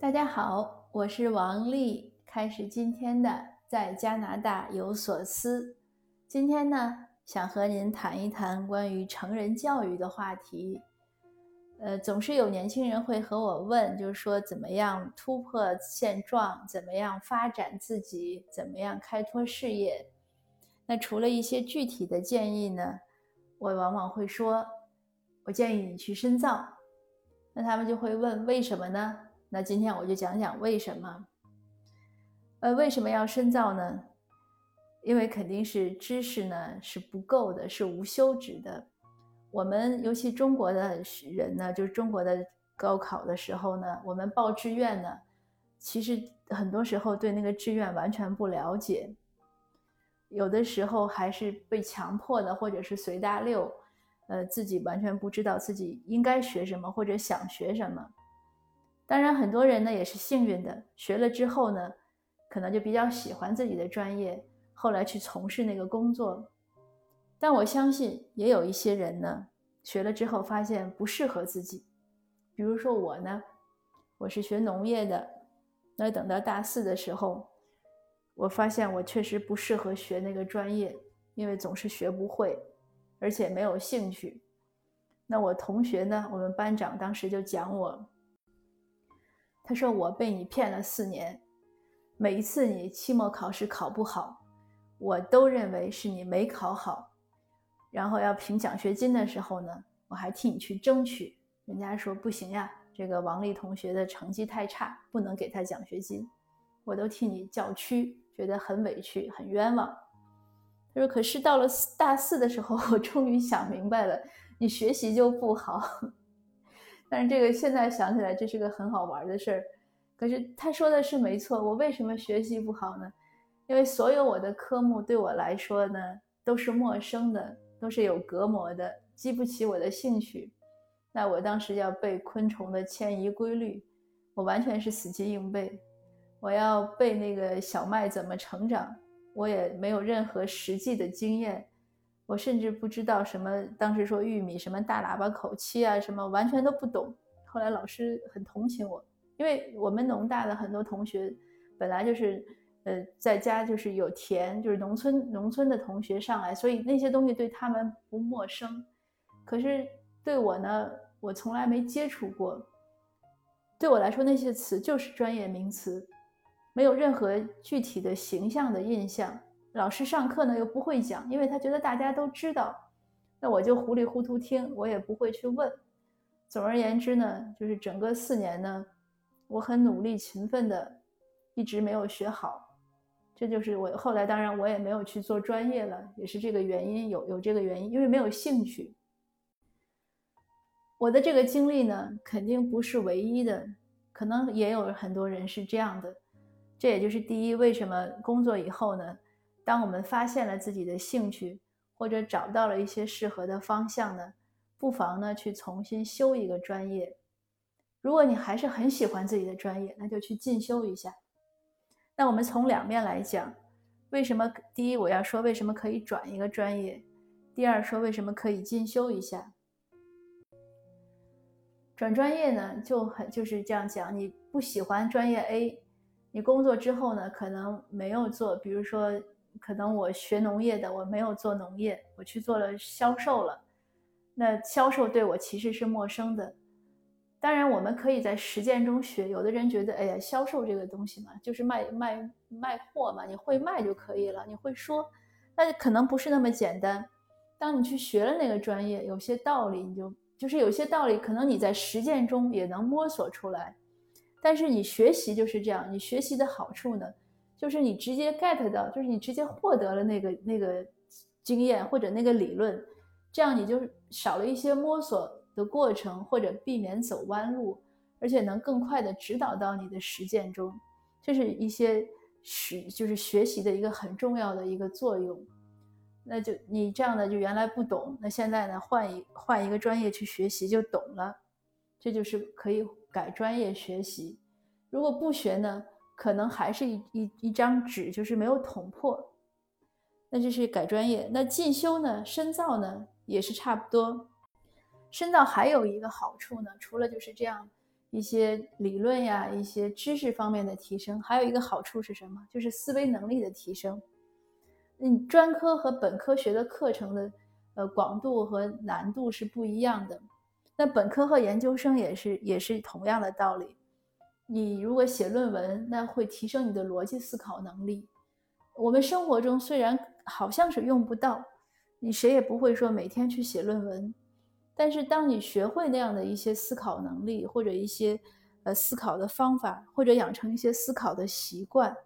大家好，我是王丽，开始今天的在加拿大有所思。今天呢，想和您谈一谈关于成人教育的话题。呃，总是有年轻人会和我问，就是说怎么样突破现状，怎么样发展自己，怎么样开拓事业。那除了一些具体的建议呢，我往往会说，我建议你去深造。那他们就会问，为什么呢？那今天我就讲讲为什么。呃，为什么要深造呢？因为肯定是知识呢是不够的，是无休止的。我们尤其中国的人呢，就是中国的高考的时候呢，我们报志愿呢，其实很多时候对那个志愿完全不了解，有的时候还是被强迫的，或者是随大溜，呃，自己完全不知道自己应该学什么或者想学什么。当然，很多人呢也是幸运的，学了之后呢，可能就比较喜欢自己的专业，后来去从事那个工作。但我相信，也有一些人呢，学了之后发现不适合自己。比如说我呢，我是学农业的，那等到大四的时候，我发现我确实不适合学那个专业，因为总是学不会，而且没有兴趣。那我同学呢，我们班长当时就讲我。他说：“我被你骗了四年，每一次你期末考试考不好，我都认为是你没考好。然后要评奖学金的时候呢，我还替你去争取。人家说不行呀，这个王丽同学的成绩太差，不能给他奖学金。我都替你叫屈，觉得很委屈，很冤枉。”他说：“可是到了大四的时候，我终于想明白了，你学习就不好。”但是这个现在想起来，这是个很好玩的事儿。可是他说的是没错，我为什么学习不好呢？因为所有我的科目对我来说呢，都是陌生的，都是有隔膜的，激不起我的兴趣。那我当时要背昆虫的迁移规律，我完全是死记硬背。我要背那个小麦怎么成长，我也没有任何实际的经验。我甚至不知道什么，当时说玉米什么大喇叭口期啊，什么完全都不懂。后来老师很同情我，因为我们农大的很多同学本来就是，呃，在家就是有田，就是农村农村的同学上来，所以那些东西对他们不陌生。可是对我呢，我从来没接触过，对我来说那些词就是专业名词，没有任何具体的形象的印象。老师上课呢又不会讲，因为他觉得大家都知道，那我就糊里糊涂听，我也不会去问。总而言之呢，就是整个四年呢，我很努力勤奋的，一直没有学好。这就是我后来，当然我也没有去做专业了，也是这个原因，有有这个原因，因为没有兴趣。我的这个经历呢，肯定不是唯一的，可能也有很多人是这样的。这也就是第一，为什么工作以后呢？当我们发现了自己的兴趣，或者找到了一些适合的方向呢，不妨呢去重新修一个专业。如果你还是很喜欢自己的专业，那就去进修一下。那我们从两面来讲，为什么？第一，我要说为什么可以转一个专业；第二，说为什么可以进修一下。转专业呢，就很就是这样讲，你不喜欢专业 A，你工作之后呢，可能没有做，比如说。可能我学农业的，我没有做农业，我去做了销售了。那销售对我其实是陌生的。当然，我们可以在实践中学。有的人觉得，哎呀，销售这个东西嘛，就是卖卖卖货嘛，你会卖就可以了，你会说，那可能不是那么简单。当你去学了那个专业，有些道理你就就是有些道理，可能你在实践中也能摸索出来。但是你学习就是这样，你学习的好处呢？就是你直接 get 到，就是你直接获得了那个那个经验或者那个理论，这样你就少了一些摸索的过程，或者避免走弯路，而且能更快的指导到你的实践中，这是一些实就是学习的一个很重要的一个作用。那就你这样的就原来不懂，那现在呢换一换一个专业去学习就懂了，这就是可以改专业学习。如果不学呢？可能还是一一一张纸，就是没有捅破。那就是改专业。那进修呢？深造呢？也是差不多。深造还有一个好处呢，除了就是这样一些理论呀、一些知识方面的提升。还有一个好处是什么？就是思维能力的提升。你专科和本科学的课程的呃广度和难度是不一样的。那本科和研究生也是也是同样的道理。你如果写论文，那会提升你的逻辑思考能力。我们生活中虽然好像是用不到，你谁也不会说每天去写论文，但是当你学会那样的一些思考能力，或者一些呃思考的方法，或者养成一些思考的习惯，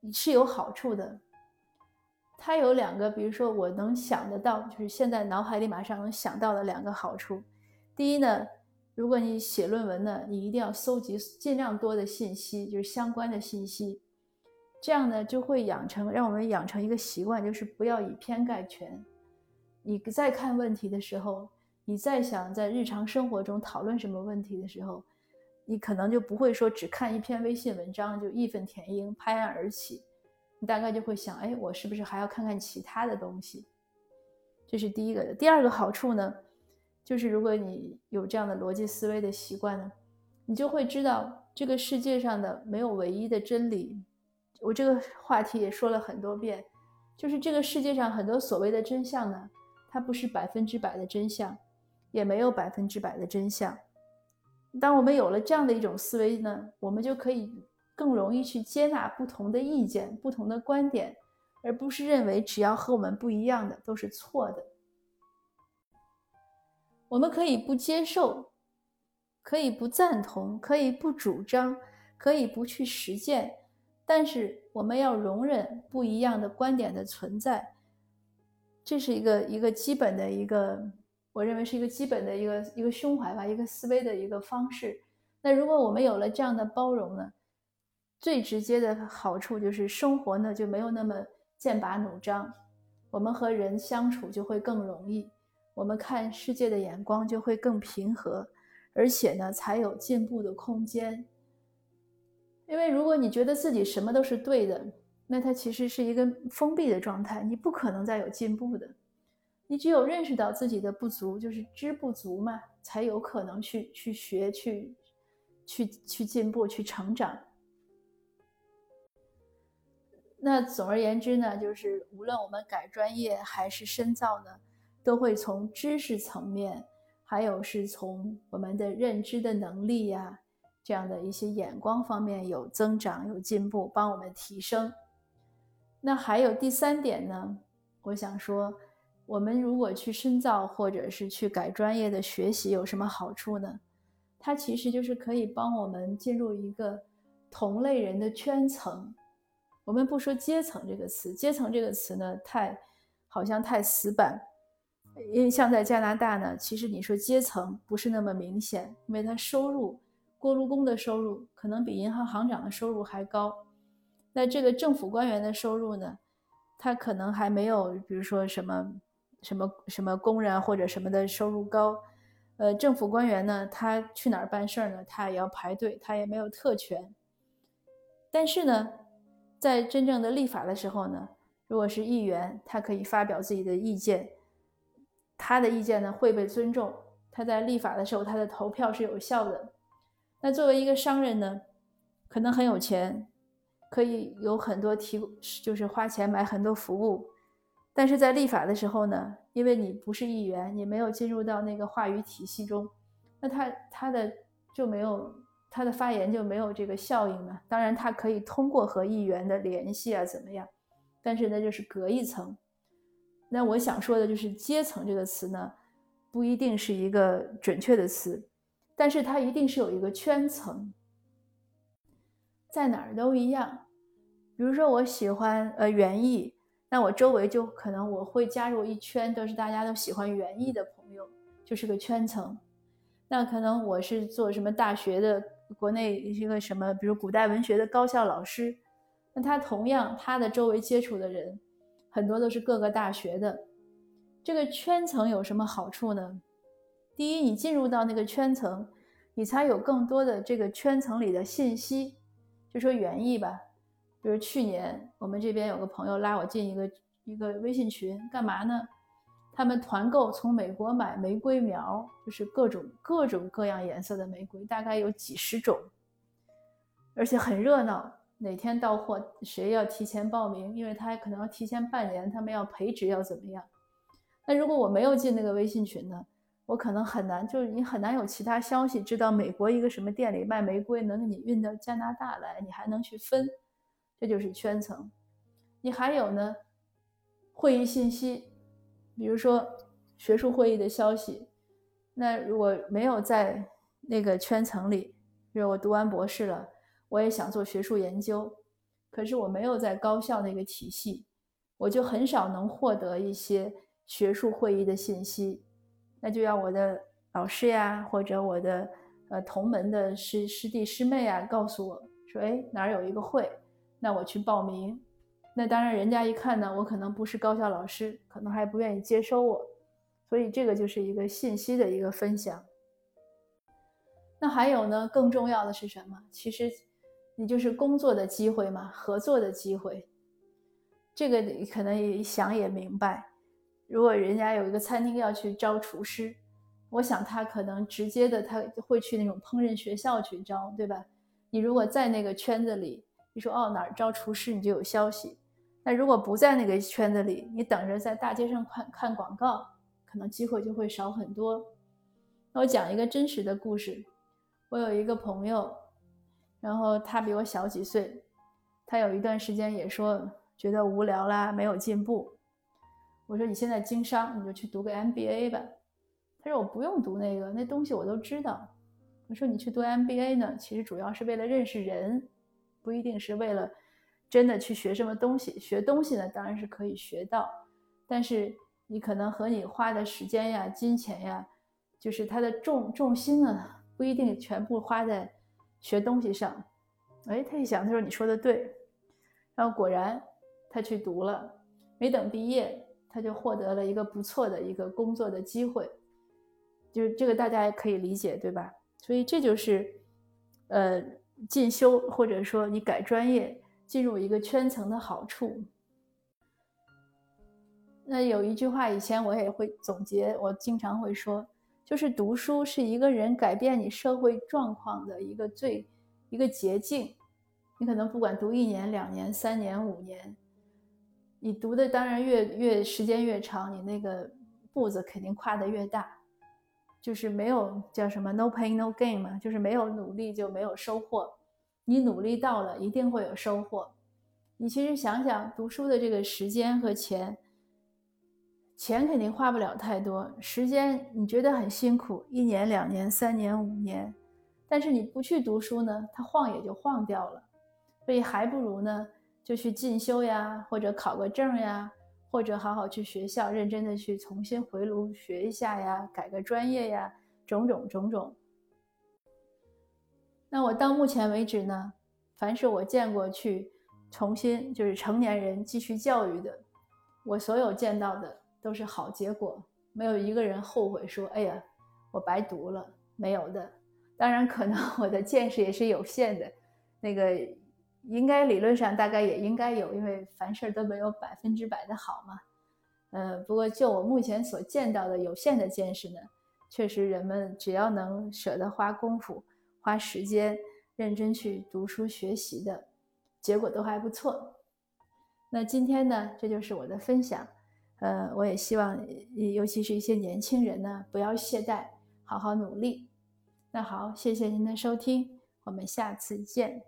你是有好处的。它有两个，比如说我能想得到，就是现在脑海里马上能想到的两个好处。第一呢。如果你写论文呢，你一定要搜集尽量多的信息，就是相关的信息，这样呢就会养成，让我们养成一个习惯，就是不要以偏概全。你再看问题的时候，你再想在日常生活中讨论什么问题的时候，你可能就不会说只看一篇微信文章就义愤填膺、拍案而起，你大概就会想，哎，我是不是还要看看其他的东西？这是第一个的。第二个好处呢？就是如果你有这样的逻辑思维的习惯呢，你就会知道这个世界上的没有唯一的真理。我这个话题也说了很多遍，就是这个世界上很多所谓的真相呢，它不是百分之百的真相，也没有百分之百的真相。当我们有了这样的一种思维呢，我们就可以更容易去接纳不同的意见、不同的观点，而不是认为只要和我们不一样的都是错的。我们可以不接受，可以不赞同，可以不主张，可以不去实践，但是我们要容忍不一样的观点的存在，这是一个一个基本的一个，我认为是一个基本的一个一个胸怀吧，一个思维的一个方式。那如果我们有了这样的包容呢，最直接的好处就是生活呢就没有那么剑拔弩张，我们和人相处就会更容易。我们看世界的眼光就会更平和，而且呢，才有进步的空间。因为如果你觉得自己什么都是对的，那它其实是一个封闭的状态，你不可能再有进步的。你只有认识到自己的不足，就是知不足嘛，才有可能去去学、去去去进步、去成长。那总而言之呢，就是无论我们改专业还是深造呢。都会从知识层面，还有是从我们的认知的能力呀，这样的一些眼光方面有增长、有进步，帮我们提升。那还有第三点呢，我想说，我们如果去深造或者是去改专业的学习有什么好处呢？它其实就是可以帮我们进入一个同类人的圈层。我们不说阶层这个词，阶层这个词呢，太好像太死板。因为像在加拿大呢，其实你说阶层不是那么明显，因为他收入，锅炉工的收入可能比银行行长的收入还高。那这个政府官员的收入呢，他可能还没有，比如说什么什么什么工人或者什么的收入高。呃，政府官员呢，他去哪儿办事儿呢？他也要排队，他也没有特权。但是呢，在真正的立法的时候呢，如果是议员，他可以发表自己的意见。他的意见呢会被尊重，他在立法的时候他的投票是有效的。那作为一个商人呢，可能很有钱，可以有很多提，就是花钱买很多服务。但是在立法的时候呢，因为你不是议员，你没有进入到那个话语体系中，那他他的就没有他的发言就没有这个效应了。当然，他可以通过和议员的联系啊怎么样，但是那就是隔一层。那我想说的就是“阶层”这个词呢，不一定是一个准确的词，但是它一定是有一个圈层，在哪儿都一样。比如说，我喜欢呃园艺，那我周围就可能我会加入一圈都是大家都喜欢园艺的朋友，就是个圈层。那可能我是做什么大学的，国内一个什么，比如古代文学的高校老师，那他同样他的周围接触的人。很多都是各个大学的，这个圈层有什么好处呢？第一，你进入到那个圈层，你才有更多的这个圈层里的信息。就说园艺吧，比如去年我们这边有个朋友拉我进一个一个微信群，干嘛呢？他们团购从美国买玫瑰苗，就是各种各种各样颜色的玫瑰，大概有几十种，而且很热闹。哪天到货，谁要提前报名，因为他可能要提前半年，他们要培植要怎么样？那如果我没有进那个微信群呢，我可能很难，就是你很难有其他消息知道美国一个什么店里卖玫瑰能给你运到加拿大来，你还能去分，这就是圈层。你还有呢，会议信息。比如说学术会议的消息，那如果没有在那个圈层里，比如我读完博士了，我也想做学术研究，可是我没有在高校那个体系，我就很少能获得一些学术会议的信息，那就要我的老师呀，或者我的呃同门的师师弟师妹啊，告诉我说，哎哪儿有一个会，那我去报名。那当然，人家一看呢，我可能不是高校老师，可能还不愿意接收我，所以这个就是一个信息的一个分享。那还有呢，更重要的是什么？其实你就是工作的机会嘛，合作的机会。这个你可能也想也明白，如果人家有一个餐厅要去招厨师，我想他可能直接的他会去那种烹饪学校去招，对吧？你如果在那个圈子里，你说哦哪儿招厨师，你就有消息。那如果不在那个圈子里，你等着在大街上看看广告，可能机会就会少很多。那我讲一个真实的故事，我有一个朋友，然后他比我小几岁，他有一段时间也说觉得无聊啦，没有进步。我说你现在经商，你就去读个 MBA 吧。他说我不用读那个，那东西我都知道。我说你去读 MBA 呢，其实主要是为了认识人，不一定是为了。真的去学什么东西？学东西呢，当然是可以学到，但是你可能和你花的时间呀、金钱呀，就是它的重重心呢，不一定全部花在学东西上。哎，他一想，他说你说的对，然后果然他去读了，没等毕业，他就获得了一个不错的一个工作的机会，就是这个大家也可以理解，对吧？所以这就是，呃，进修或者说你改专业。进入一个圈层的好处。那有一句话，以前我也会总结，我经常会说，就是读书是一个人改变你社会状况的一个最一个捷径。你可能不管读一年、两年、三年、五年，你读的当然越越时间越长，你那个步子肯定跨得越大。就是没有叫什么 “no pain no gain” 嘛，就是没有努力就没有收获。你努力到了，一定会有收获。你其实想想，读书的这个时间和钱，钱肯定花不了太多，时间你觉得很辛苦，一年、两年、三年、五年，但是你不去读书呢，它晃也就晃掉了。所以还不如呢，就去进修呀，或者考个证呀，或者好好去学校，认真的去重新回炉学一下呀，改个专业呀，种种种种。那我到目前为止呢，凡是我见过去重新就是成年人继续教育的，我所有见到的都是好结果，没有一个人后悔说：“哎呀，我白读了。”没有的。当然，可能 我的见识也是有限的，那个应该理论上大概也应该有，因为凡事都没有百分之百的好嘛。呃，不过就我目前所见到的有限的见识呢，确实人们只要能舍得花功夫。花时间认真去读书学习的结果都还不错。那今天呢，这就是我的分享。呃，我也希望，尤其是一些年轻人呢，不要懈怠，好好努力。那好，谢谢您的收听，我们下次见。